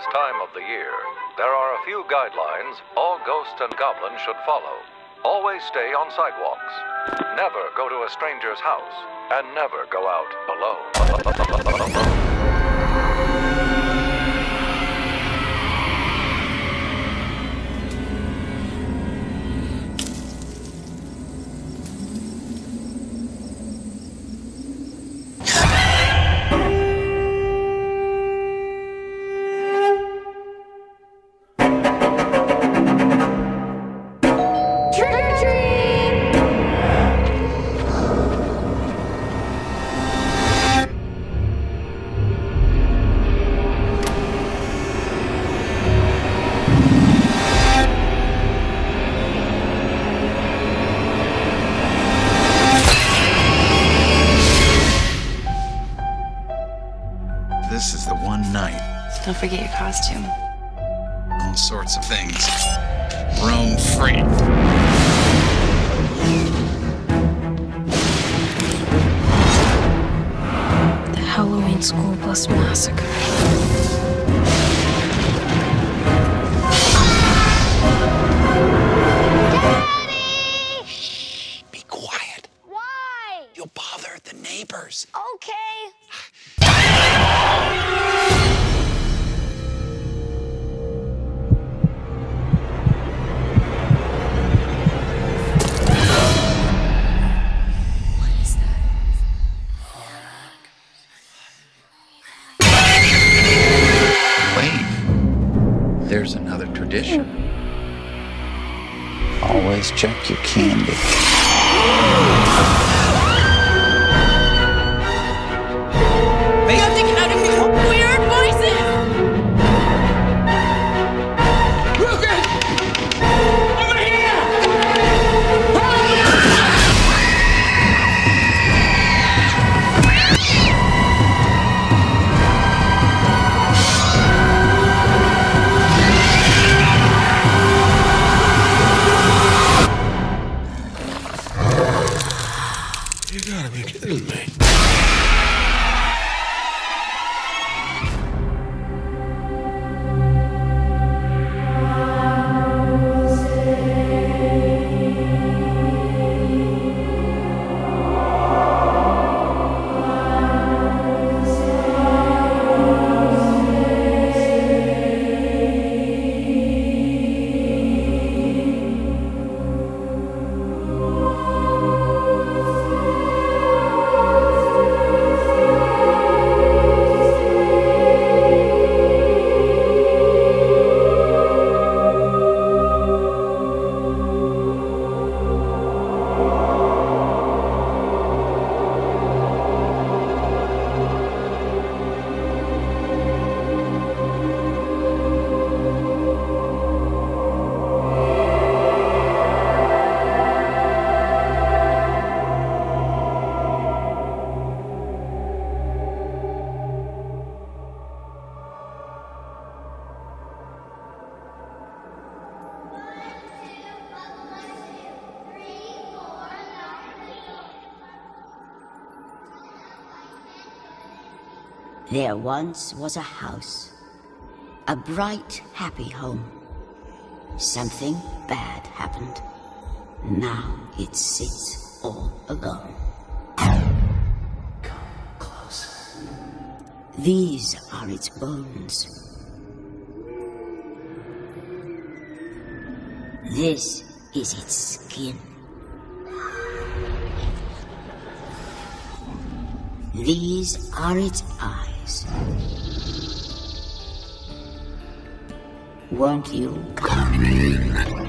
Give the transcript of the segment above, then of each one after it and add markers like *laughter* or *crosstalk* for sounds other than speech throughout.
spookiest time of the year, there are a few guidelines all ghosts and goblins should follow. Always stay on sidewalks. Never go to a stranger's house. And never go out alone. *laughs* check your candy. There once was a house, a bright, happy home. Something bad happened. Now it sits all alone. Come closer. These are its bones. This is its skin. These are its eyes. Won't you come in?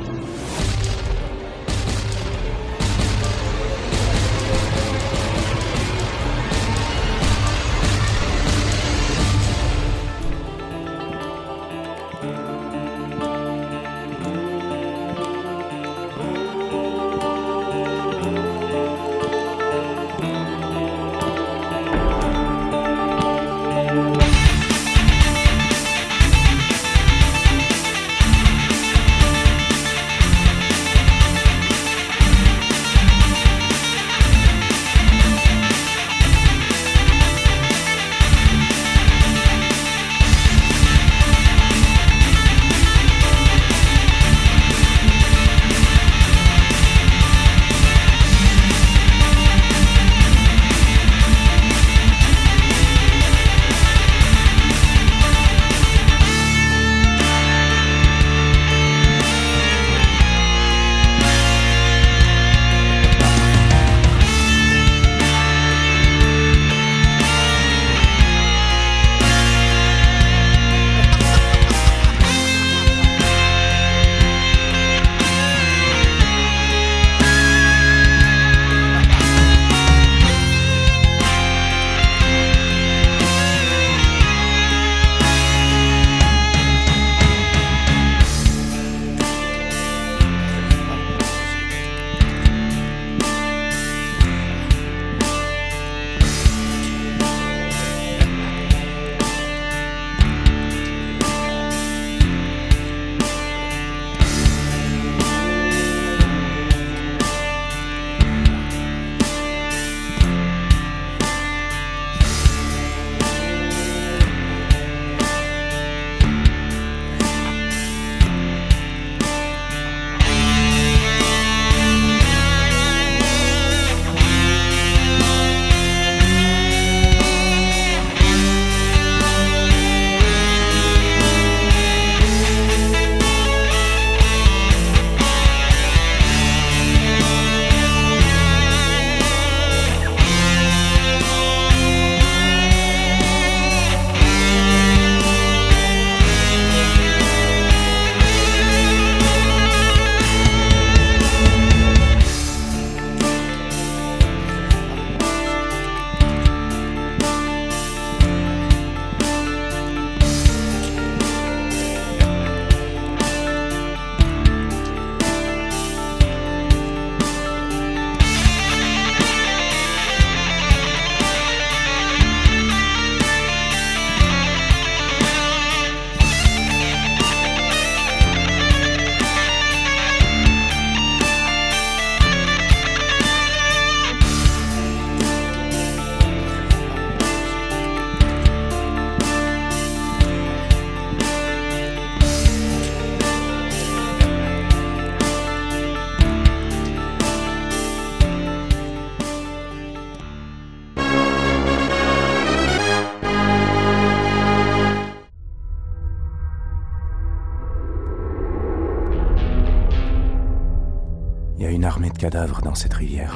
Dans cette rivière.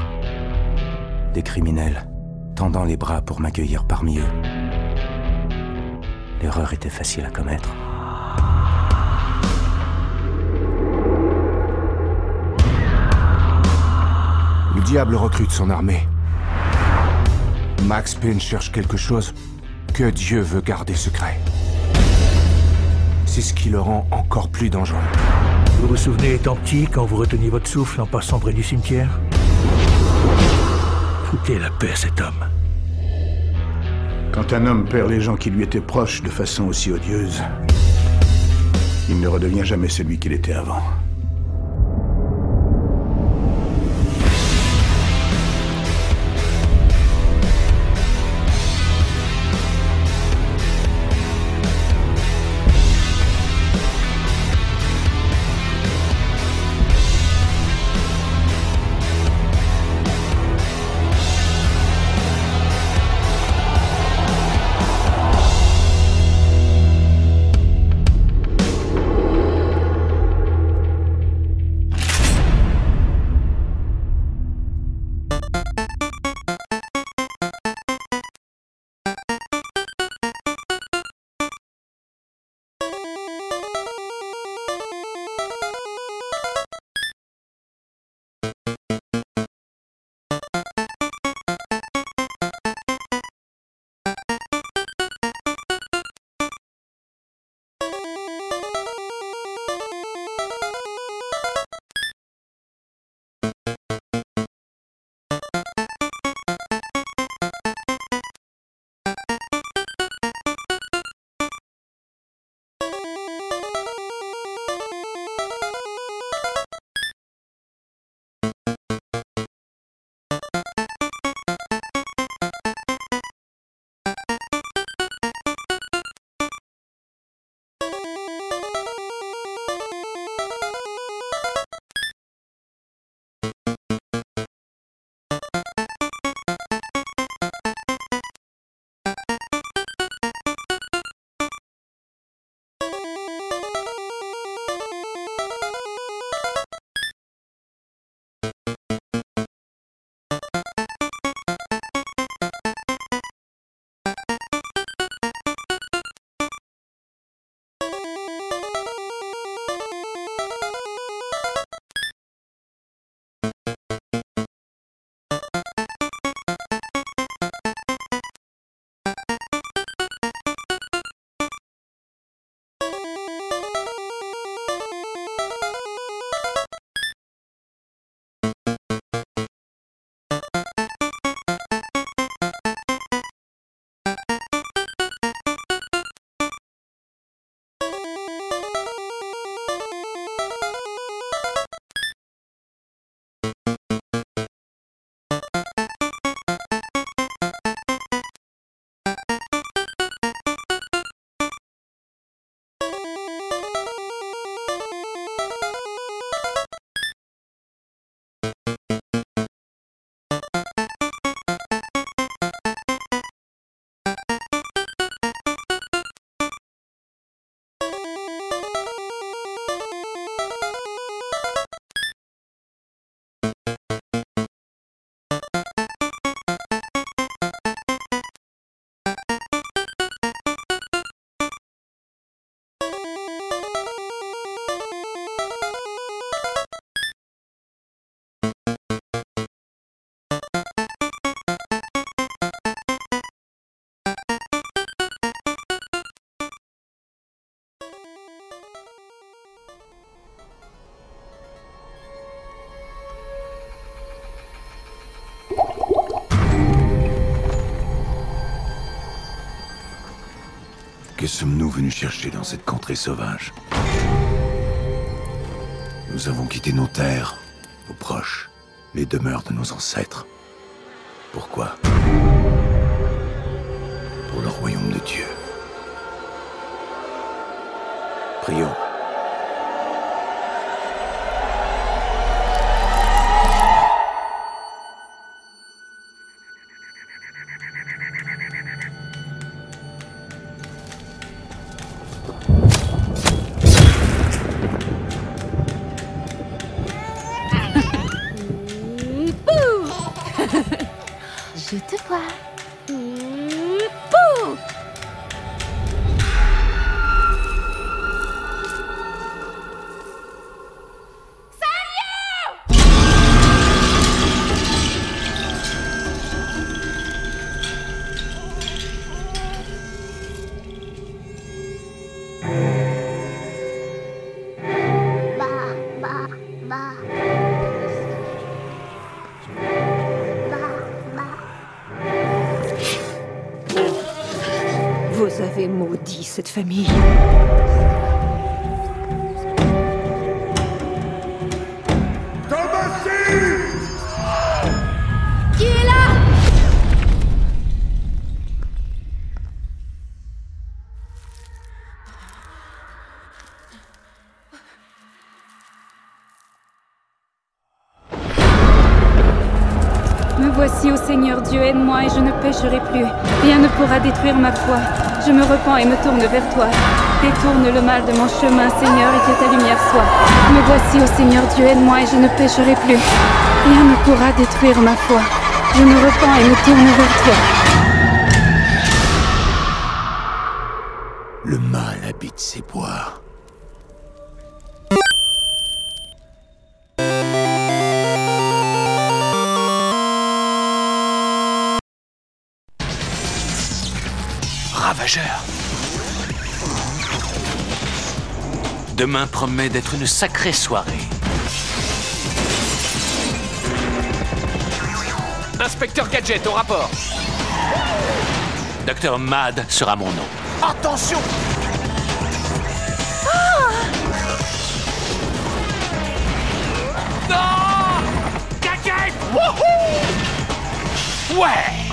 Des criminels, tendant les bras pour m'accueillir parmi eux. L'erreur était facile à commettre. Le diable recrute son armée. Max Payne cherche quelque chose que Dieu veut garder secret. C'est ce qui le rend encore plus dangereux. Vous vous souvenez étant petit quand vous reteniez votre souffle en passant près du cimetière? La paix cet homme. Quand un homme perd les gens qui lui étaient proches de façon aussi odieuse, il ne redevient jamais celui qu'il était avant. Que sommes-nous venus chercher dans cette contrée sauvage Nous avons quitté nos terres, nos proches, les demeures de nos ancêtres. Pourquoi Pour le royaume de Dieu. Prions. Famille. Qui est là? Me voici, ô Seigneur Dieu, aide-moi et je ne pécherai plus. Rien ne pourra détruire ma foi. Je me repens et me tourne vers toi. Détourne le mal de mon chemin, Seigneur, et que ta lumière soit. Me voici, ô Seigneur Dieu, aide-moi et je ne pécherai plus. Rien ne pourra détruire ma foi. Je me repens et me tourne vers toi. Le mal habite ces bois. Demain promet d'être une sacrée soirée. Inspecteur Gadget, au rapport. Docteur Mad sera mon nom. Attention! Non! Gadget! Wouhou! Ouais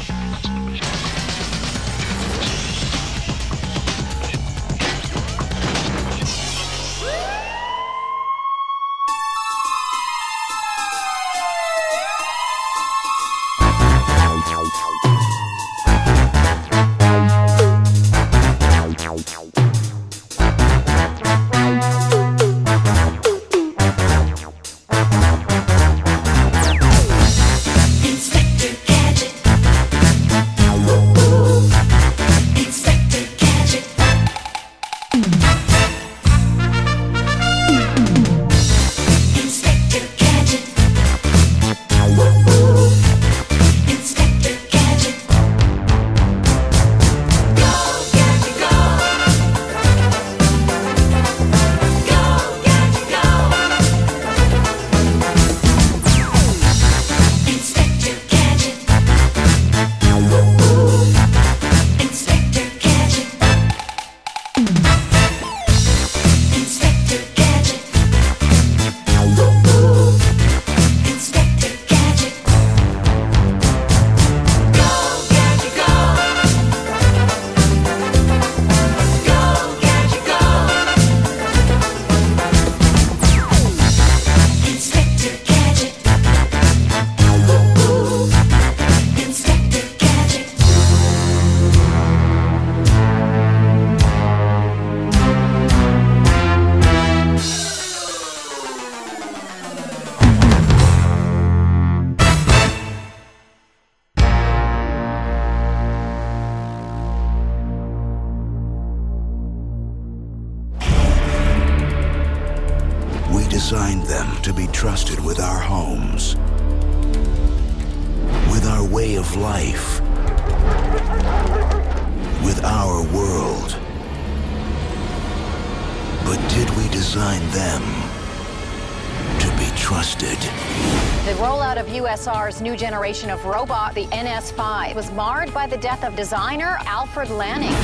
new generation of robot, the NS5, was marred by the death of designer Alfred Lanning.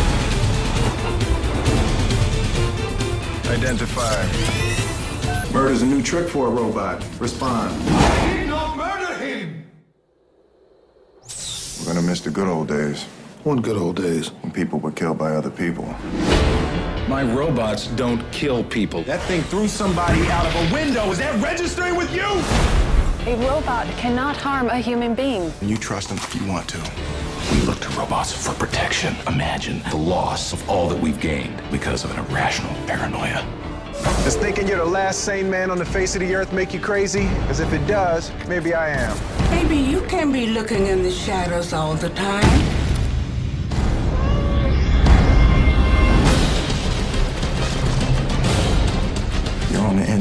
Identified. Murder's a new trick for a robot. Respond. not murder him! We're gonna miss the good old days. What good old days? When people were killed by other people. My robots don't kill people. That thing threw somebody out of a window. Is that registering with you? A robot cannot harm a human being. You trust them if you want to. We look to robots for protection. Imagine the loss of all that we've gained because of an irrational paranoia. Does thinking you're the last sane man on the face of the earth make you crazy? Because if it does, maybe I am. Maybe you can be looking in the shadows all the time.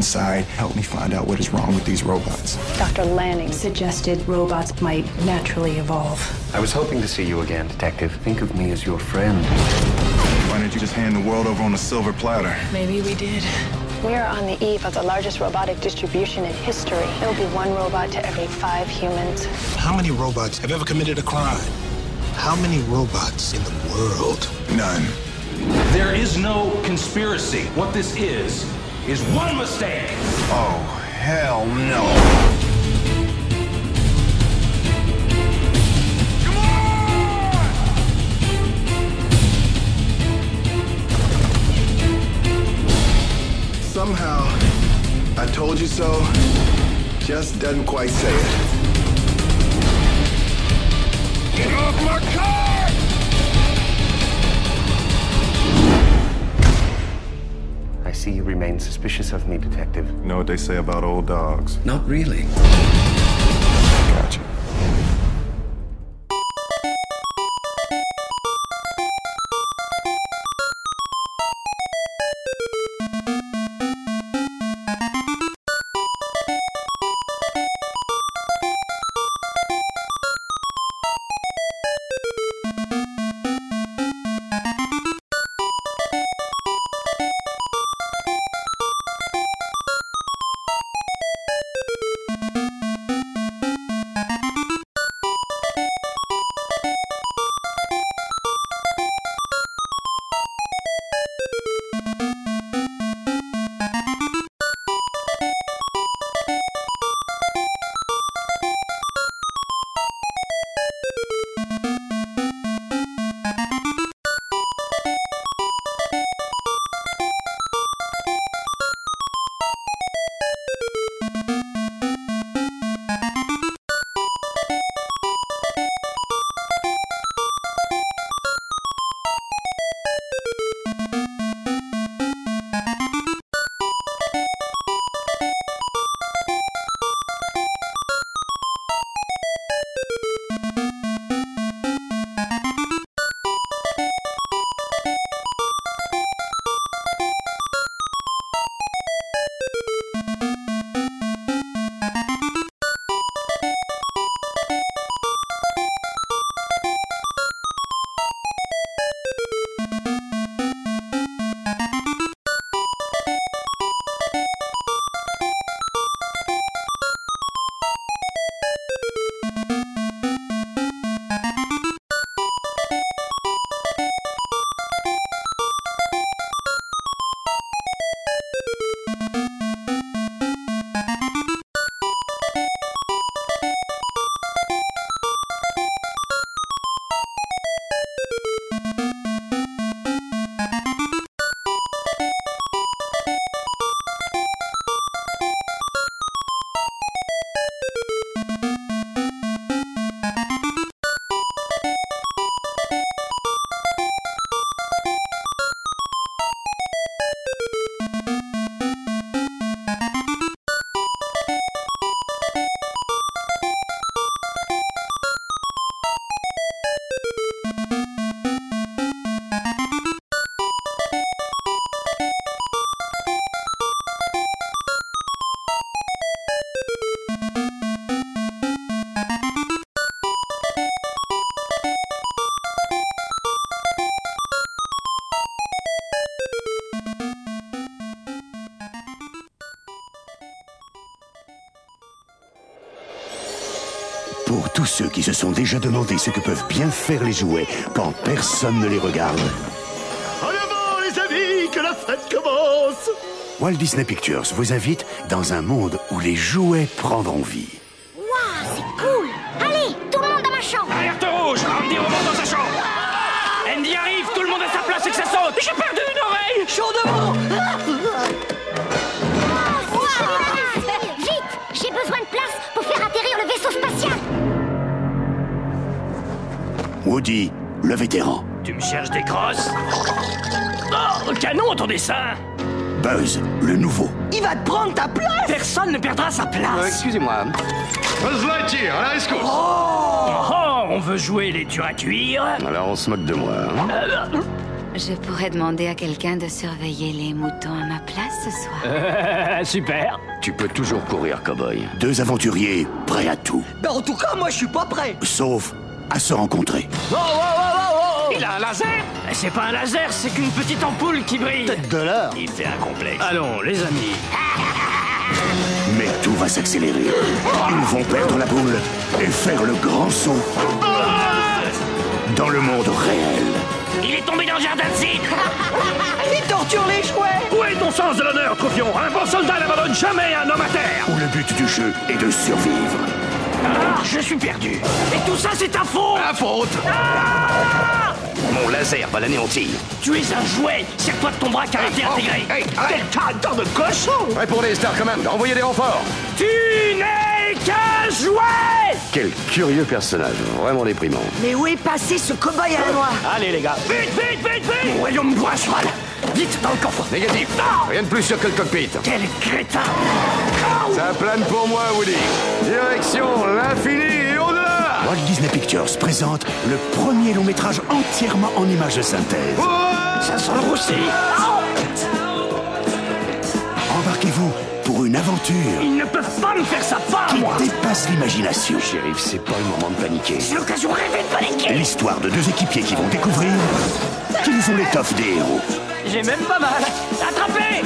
Inside. Help me find out what is wrong with these robots. Dr. Lanning suggested robots might naturally evolve. I was hoping to see you again, Detective. Think of me as your friend. Why didn't you just hand the world over on a silver platter? Maybe we did. We are on the eve of the largest robotic distribution in history. There will be one robot to every five humans. How many robots have ever committed a crime? How many robots in the world? None. There is no conspiracy. What this is, is one mistake. Oh, hell no. Somehow, I told you so just doesn't quite say it. Get off my car! See you remain suspicious of me, Detective. You know what they say about old dogs? Not really. Tous ceux qui se sont déjà demandé ce que peuvent bien faire les jouets quand personne ne les regarde. En avant, les amis, que la fête commence Walt Disney Pictures vous invite dans un monde où les jouets prendront vie. Woody, le vétéran. Tu me cherches des crosses? Oh, canon ton dessin Buzz, le nouveau. Il va te prendre ta place Personne ne perdra sa place Excusez-moi. Buzz Lightyear, à la rescousse oh, oh, on veut jouer les durs à cuire Alors on se moque de moi. hein Euh, Je pourrais demander à quelqu'un de surveiller les moutons à ma place ce soir. euh, Super Tu peux toujours courir, cowboy. Deux aventuriers prêts à tout. Ben en tout cas, moi je suis pas prêt Sauf à se rencontrer. Oh, oh, oh, oh, oh Il a un laser C'est pas un laser, c'est qu'une petite ampoule qui brille Tête de l'heure Il fait un complexe Allons, les amis *laughs* Mais tout va s'accélérer. Ils vont perdre la boule et faire le grand saut dans le monde réel. Il est tombé dans le jardin de cidre *laughs* Il torture les jouets Où est ton sens de l'honneur, Troupion Un bon soldat n'abandonne jamais un homme à terre Où le but du jeu est de survivre. Ah, je suis perdu. Et tout ça, c'est ta faute. Ta faute. Mon laser va l'anéantir. Tu es un jouet. Serre-toi de ton bras car été intégré. Quel tas de cochon. Les Star Command, envoyez des renforts. Tu n'es qu'un jouet. Quel curieux personnage, vraiment déprimant. Mais où est passé ce cow-boy à la noix? Allez les gars. Vite, vite, vite, vite. Mon royaume boit un cheval Vite, dans le coffre Négatif. Rien de plus sûr que le cockpit. Quel crétin Ça plane pour moi, Woody. Direction l'infini et au-delà. Walt Disney Pictures présente le premier long métrage entièrement en images de synthèse. Ça sent le roussi Embarquez-vous pour une aventure Ils ne peuvent pas me faire ça pas, qui moi dépasse l'imagination. Shérif, c'est pas le moment de paniquer. C'est l'occasion rêvée de paniquer L'histoire de deux équipiers qui vont découvrir qu'ils ont l'étoffe des héros. J'ai même pas mal. Attrapé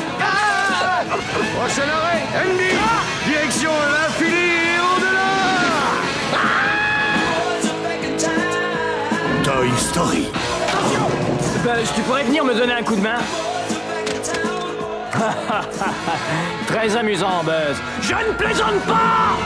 Prochain arrêt, Andy Direction l'infini et au-delà. Toy Story. Buzz, tu pourrais venir me donner un coup de main. *laughs* Très amusant, Buzz. Je ne plaisante pas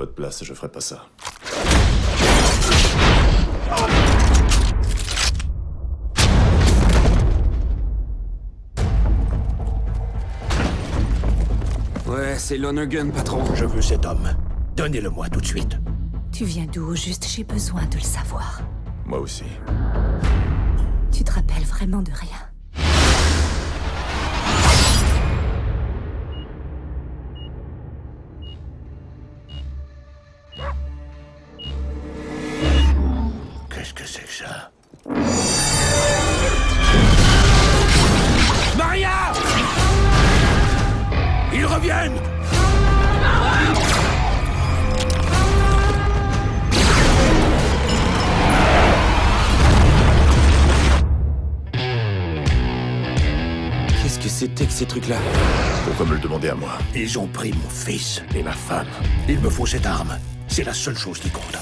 votre place, je ferais pas ça. Ouais, c'est Lonergan, patron. Je veux cet homme. Donnez-le-moi tout de suite. Tu viens d'où au juste? J'ai besoin de le savoir. Moi aussi. Tu te rappelles vraiment de rien? À moi Ils ont pris mon fils et ma femme. Il me faut cette arme. C'est la seule chose qui compte.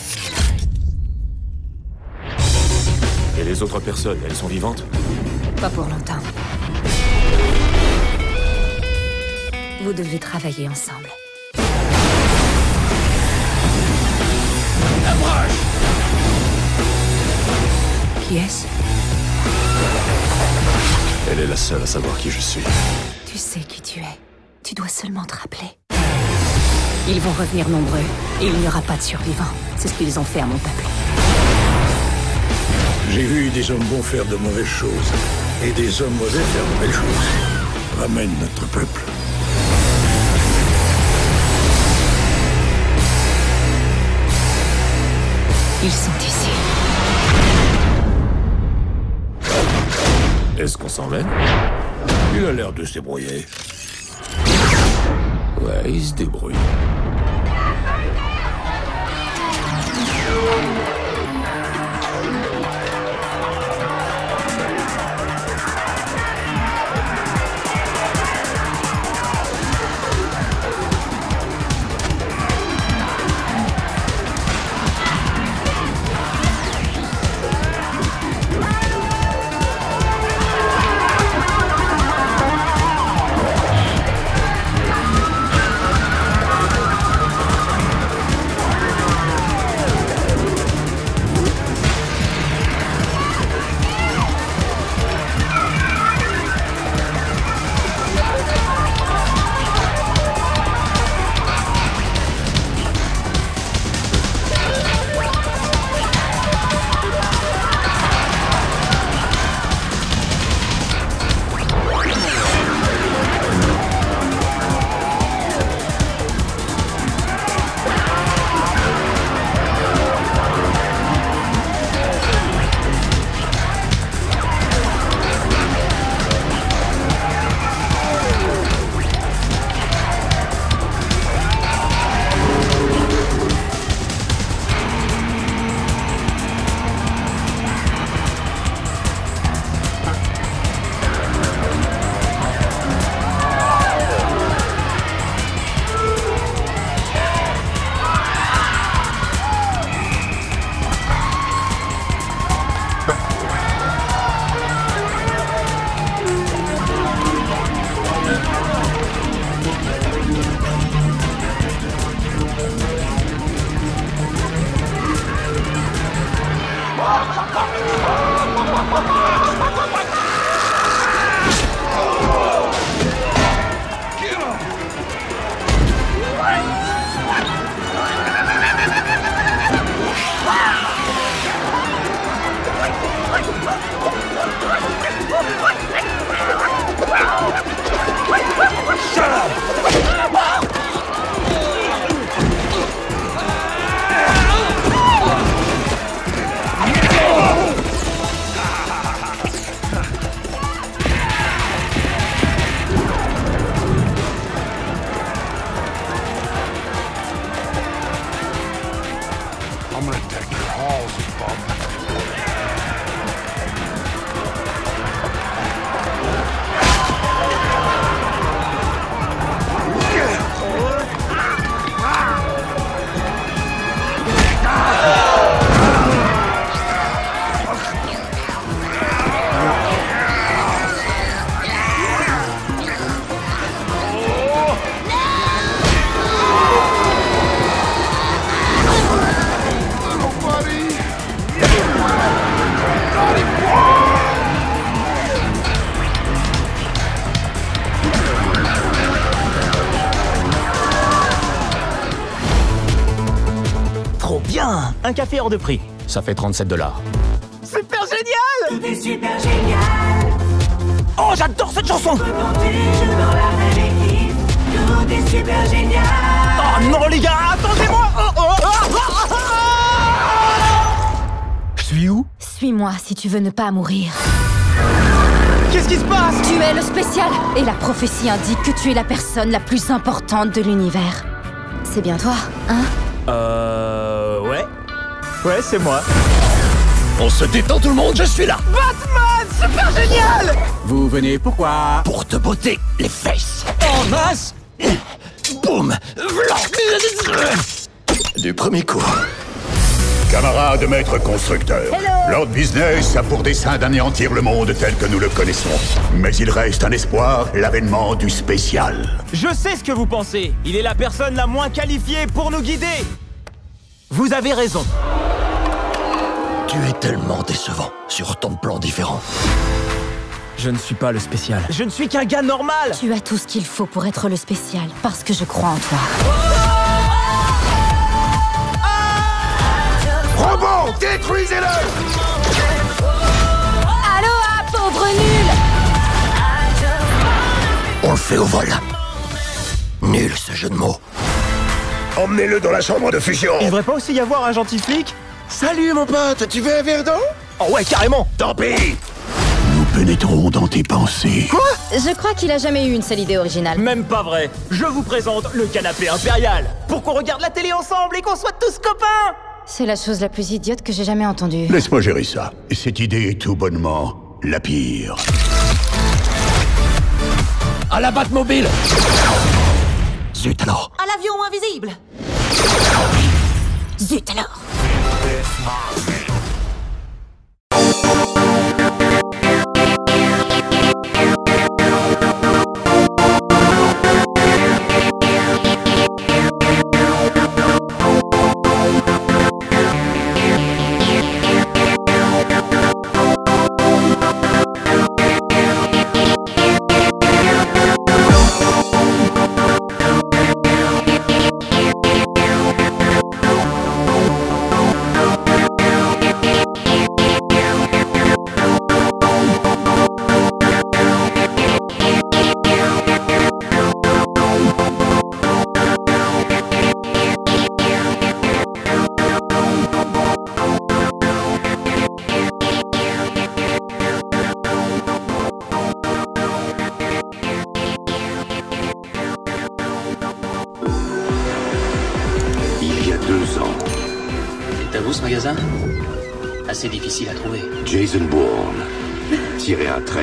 Et les autres personnes, elles sont vivantes Pas pour longtemps. Vous devez travailler ensemble. Qui est-ce Elle est la seule à savoir qui je suis. Tu sais qui tu es. Tu dois seulement te rappeler. Ils vont revenir nombreux et il n'y aura pas de survivants. C'est ce qu'ils ont fait à mon peuple. J'ai vu des hommes bons faire de mauvaises choses et des hommes mauvais faire de belles choses. Ramène notre peuple. Ils sont ici. Est-ce qu'on s'emmène Il a l'air de se débrouiller. Ouais, il se débrouille. Un café hors de prix. Ça fait 37 dollars. Super génial Tout est super génial. Oh, j'adore cette chanson tout est super génial. Oh non, les gars, attendez-moi Oh, oh, oh, oh, oh, oh. Je suis où? Suis-moi si tu veux ne pas mourir. Qu'est-ce qui se passe? Tu es le spécial et la prophétie indique que tu es la personne la plus importante de l'univers. C'est bien toi, hein? Euh... Ouais. Ouais, c'est moi. On se détend tout le monde, je suis là Batman Super génial Vous venez pourquoi? Pour te botter les fesses En masse Boum Du premier coup. Camarade maître constructeur, Lord Business a pour dessein d'anéantir le monde tel que nous le connaissons. Mais il reste un espoir, l'avènement du spécial. Je sais ce que vous pensez. Il est la personne la moins qualifiée pour nous guider. Vous avez raison. Tu es tellement décevant sur ton plan différent. Je ne suis pas le spécial. Je ne suis qu'un gars normal. Tu as tout ce qu'il faut pour être le spécial, parce que je crois en toi. Robot, détruisez-le Aloha, pauvre nul On le fait au vol. Nul ce jeu de mots. Emmenez-le dans la chambre de fusion. Il devrait pas aussi y avoir un gentil flic Salut mon pote, tu veux un verre d'eau? Oh ouais, carrément Tant pis Nous pénétrons dans tes pensées. Quoi? Je crois qu'il a jamais eu une seule idée originale. Même pas vrai. Je vous présente le canapé impérial. Pour qu'on regarde la télé ensemble et qu'on soit tous copains C'est la chose la plus idiote que j'ai jamais entendue. Laisse-moi gérer ça. Cette idée est tout bonnement la pire. À la Batmobile Zut alors À l'avion invisible Zut alors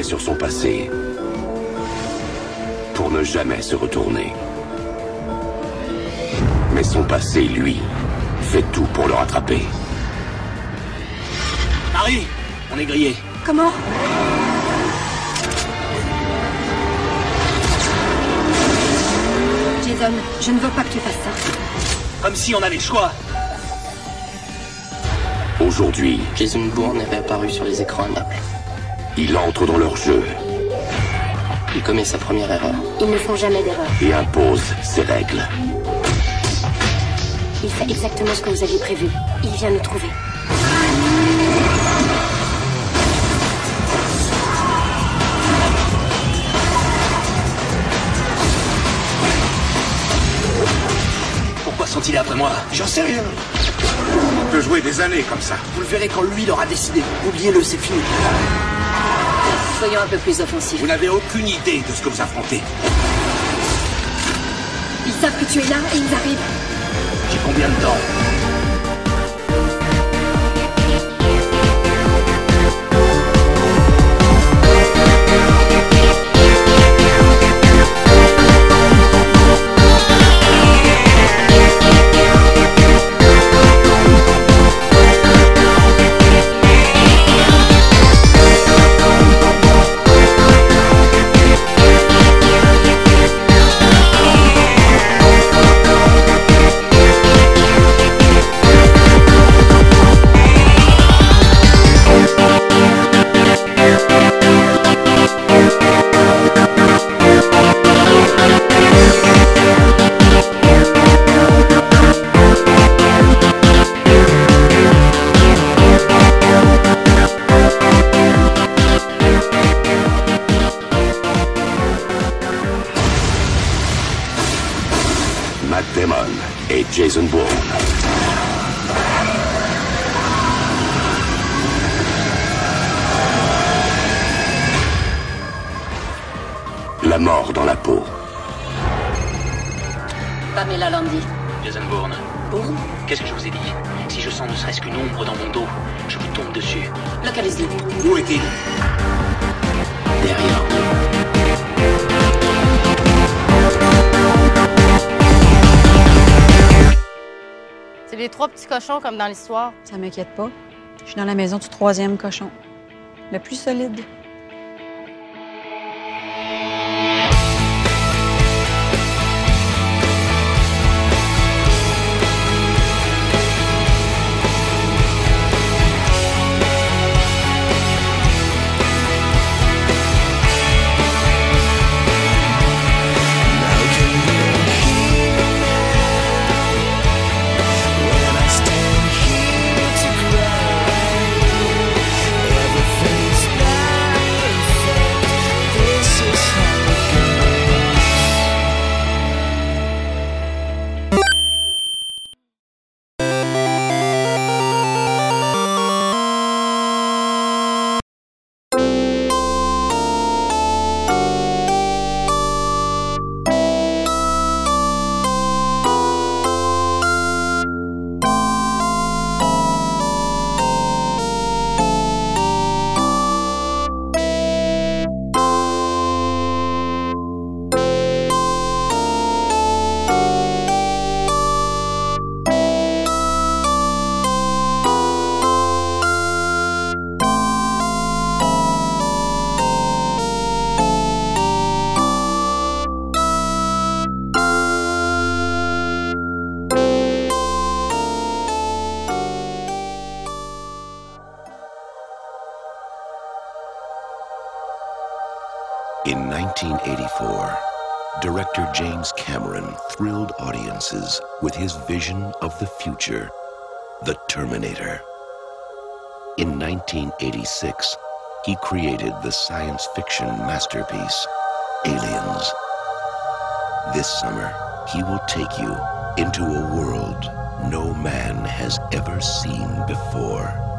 sur son passé pour ne jamais se retourner. Mais son passé, lui, fait tout pour le rattraper. Marie On est grillé. Comment? Jason, je ne veux pas que tu fasses ça. Comme si on avait le choix. Aujourd'hui, Jason Bourne avait apparu sur les écrans à Naples. Il entre dans leur jeu Il commet sa première erreur. Ils ne font jamais d'erreur. et impose ses règles. Il fait exactement ce que vous aviez prévu. Il vient nous trouver. Pourquoi sont-ils après moi J'en sais rien. On peut jouer des années comme ça. Vous le verrez quand lui l'aura décidé. Oubliez-le, c'est fini. Soyons un peu plus offensifs. Vous n'avez aucune idée de ce que vous affrontez. Ils savent que tu es là et ils arrivent. J'ai combien de temps comme dans l'histoire. Ça m'inquiète pas. Je suis dans la maison du troisième cochon. Le plus solide. Director James Cameron thrilled audiences with his vision of the future, The Terminator. In 1986, he created the science fiction masterpiece, Aliens. This summer, he will take you into a world no man has ever seen before.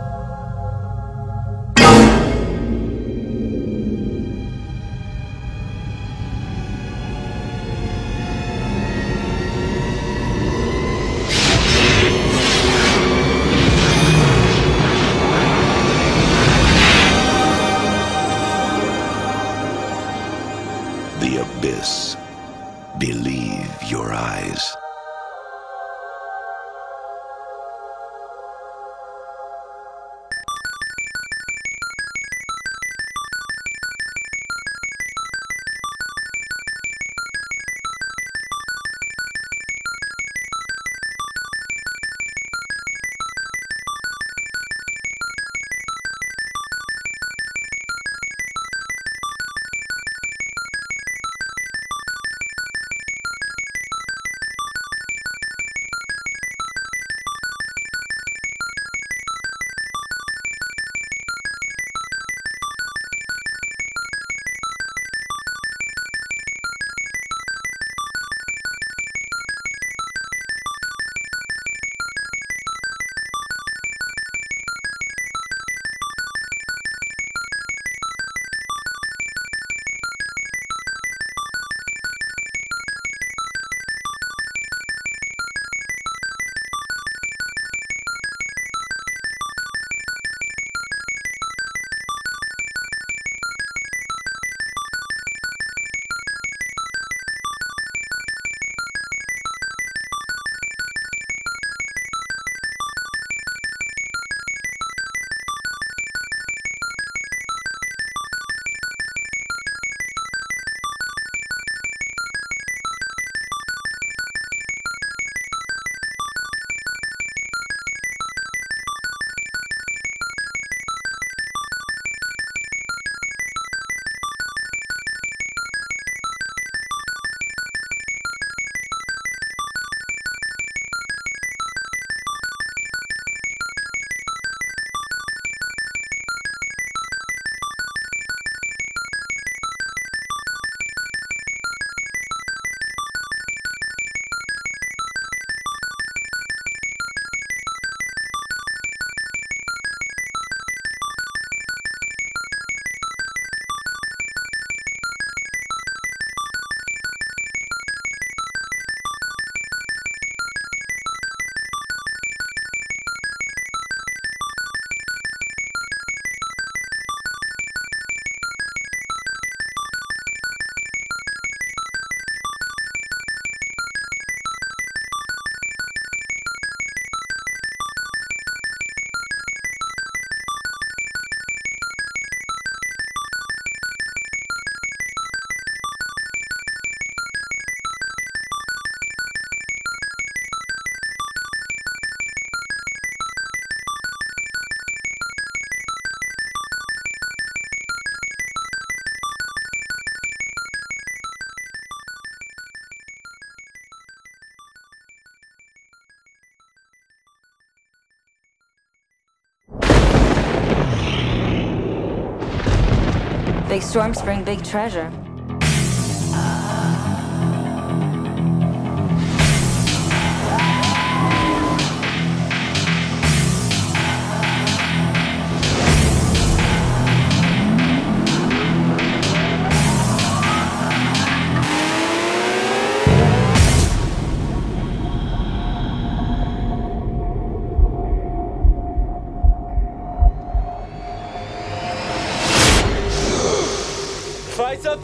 Big storms bring big treasure.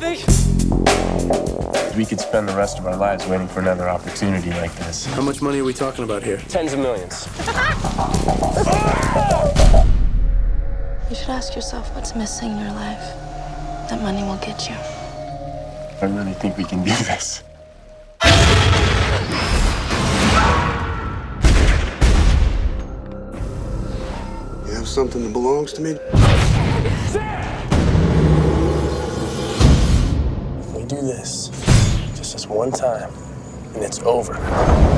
Something? We could spend the rest of our lives waiting for another opportunity like this. How much money are we talking about here? Tens of millions. You should ask yourself what's missing in your life. That money will get you. I really think we can do this. You have something that belongs to me? One time, and it's over.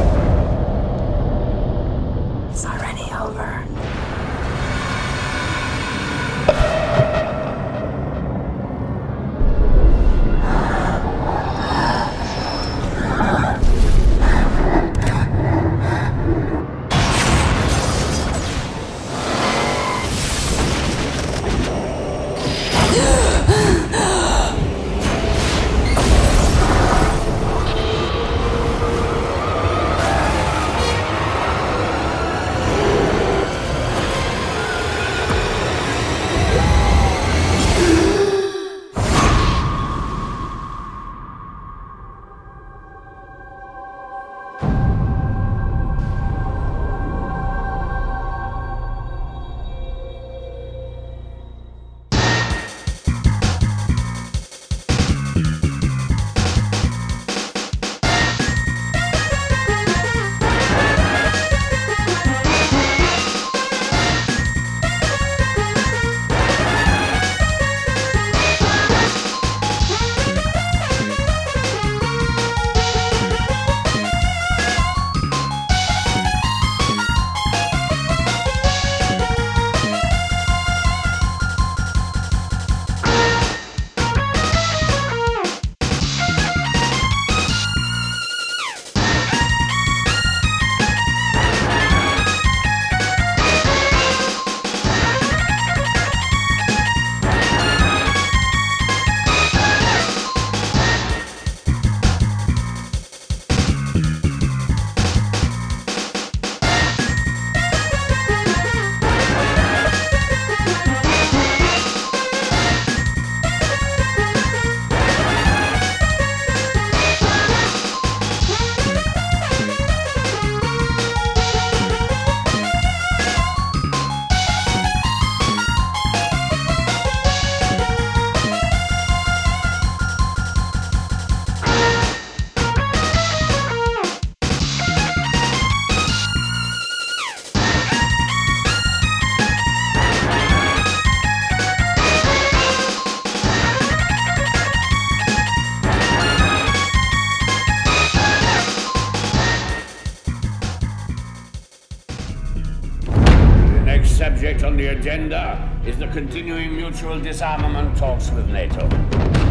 Agenda is the continuing mutual disarmament talks with NATO.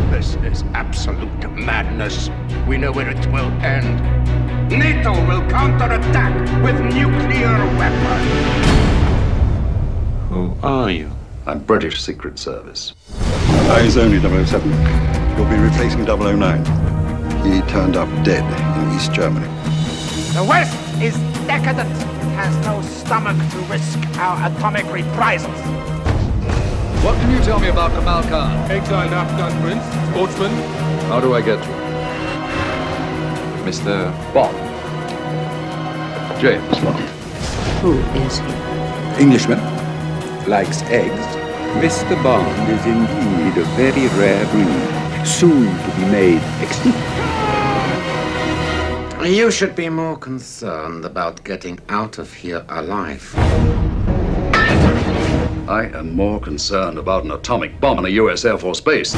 This is absolute madness. We know where it will end. NATO will counterattack with nuclear weapons. Who are you? I'm British Secret Service. Eyes only 007. You'll be replacing 009. He turned up dead in East Germany. The West is decadent. It has no stomach to risk our atomic reprisals. What can you tell me about Kamal Khan? Exiled Afghan prince, sportsman. How do I get to him? Mr. Bond. James Bond. Who is he? Englishman. Likes eggs. Mr. Bond is indeed a very rare breed, soon to be made extinct. You should be more concerned about getting out of here alive. I am more concerned about an atomic bomb in a U.S. Air Force base.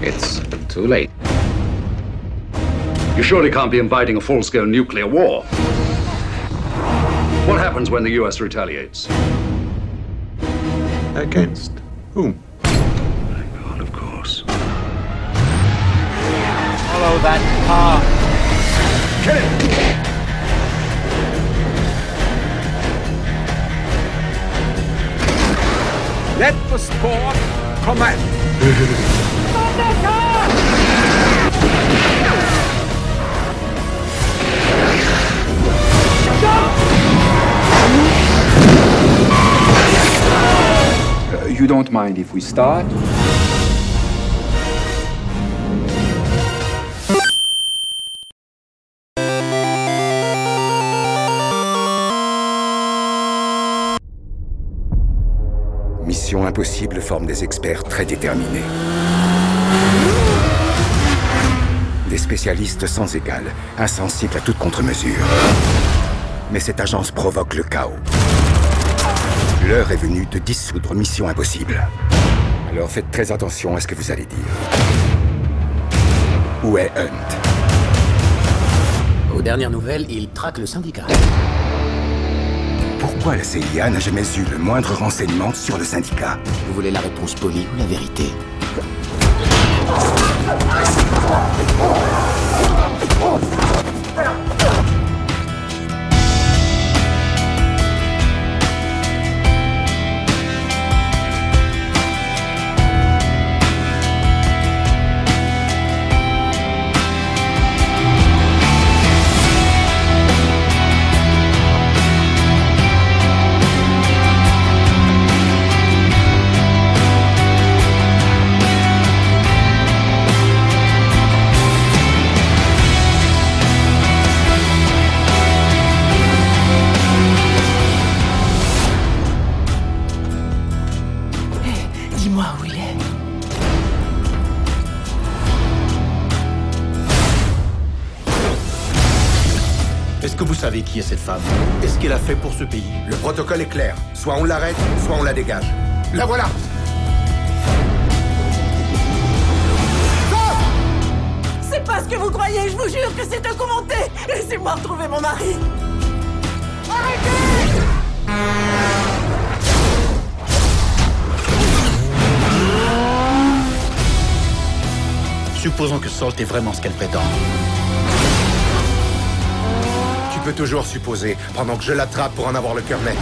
It's too late. You surely can't be inviting a full-scale nuclear war. What happens when the U.S. retaliates? Against whom? Thank God, of course. Follow that let the sport commence. Uh, you don't mind if we start? Impossible forme des experts très déterminés. Des spécialistes sans égal, insensibles à toute contre-mesure. Mais cette agence provoque le chaos. L'heure est venue de dissoudre Mission Impossible. Alors faites très attention à ce que vous allez dire. Où est Hunt? Aux dernières nouvelles, il traque le syndicat. Pourquoi la CIA n'a jamais eu le moindre renseignement sur le syndicat Vous voulez la réponse polie ou la vérité? Dis-moi où il est. Est-ce que vous savez qui est cette femme? Et ce qu'elle a fait pour ce pays? Le protocole est clair. Soit on l'arrête, soit on la dégage. La voilà! C'est pas ce que vous croyez, je vous jure que c'est documenté Laissez-moi retrouver mon mari Supposons que Salt est vraiment ce qu'elle prétend. Tu peux toujours supposer, pendant que je l'attrape pour en avoir le cœur net.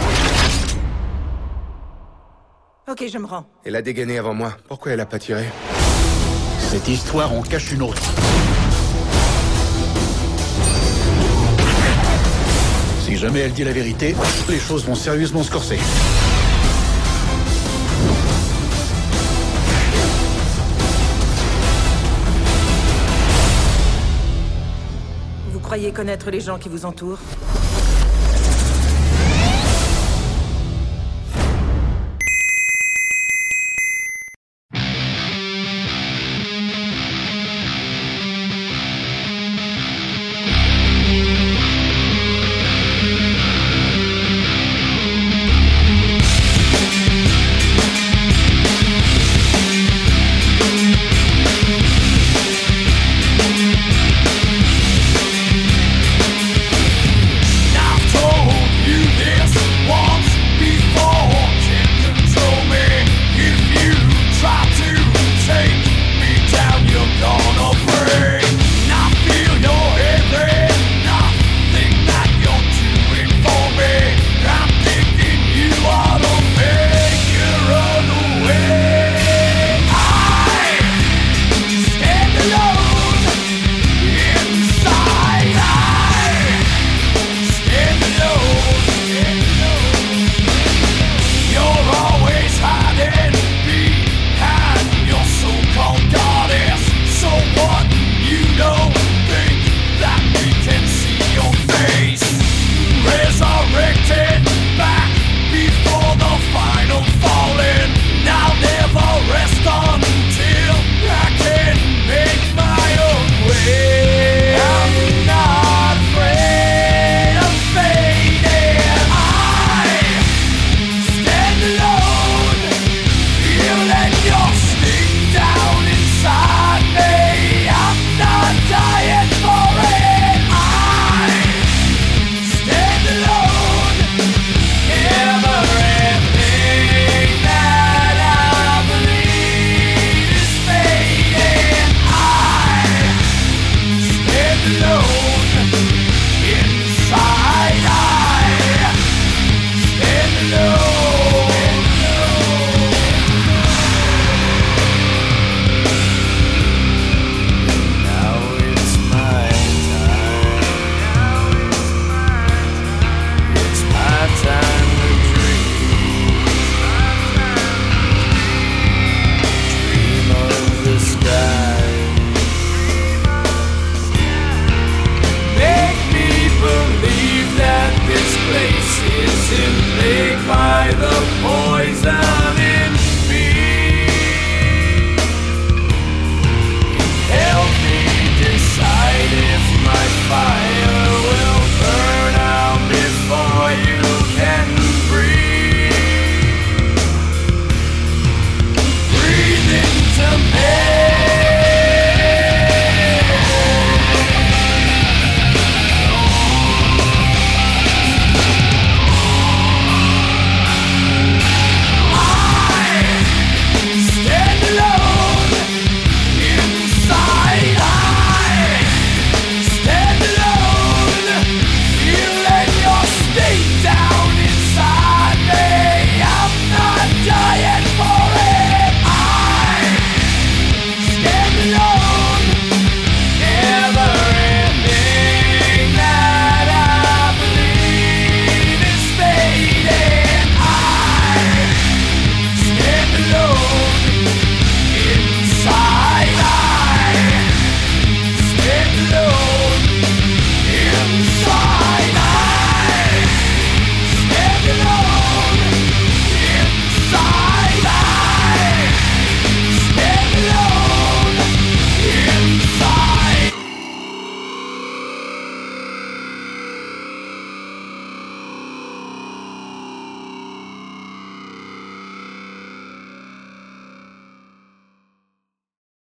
Ok, je me rends. Elle a dégainé avant moi. Pourquoi elle a pas tiré? Cette histoire en cache une autre. Si jamais elle dit la vérité, les choses vont sérieusement se corser. Croyez connaître les gens qui vous entourent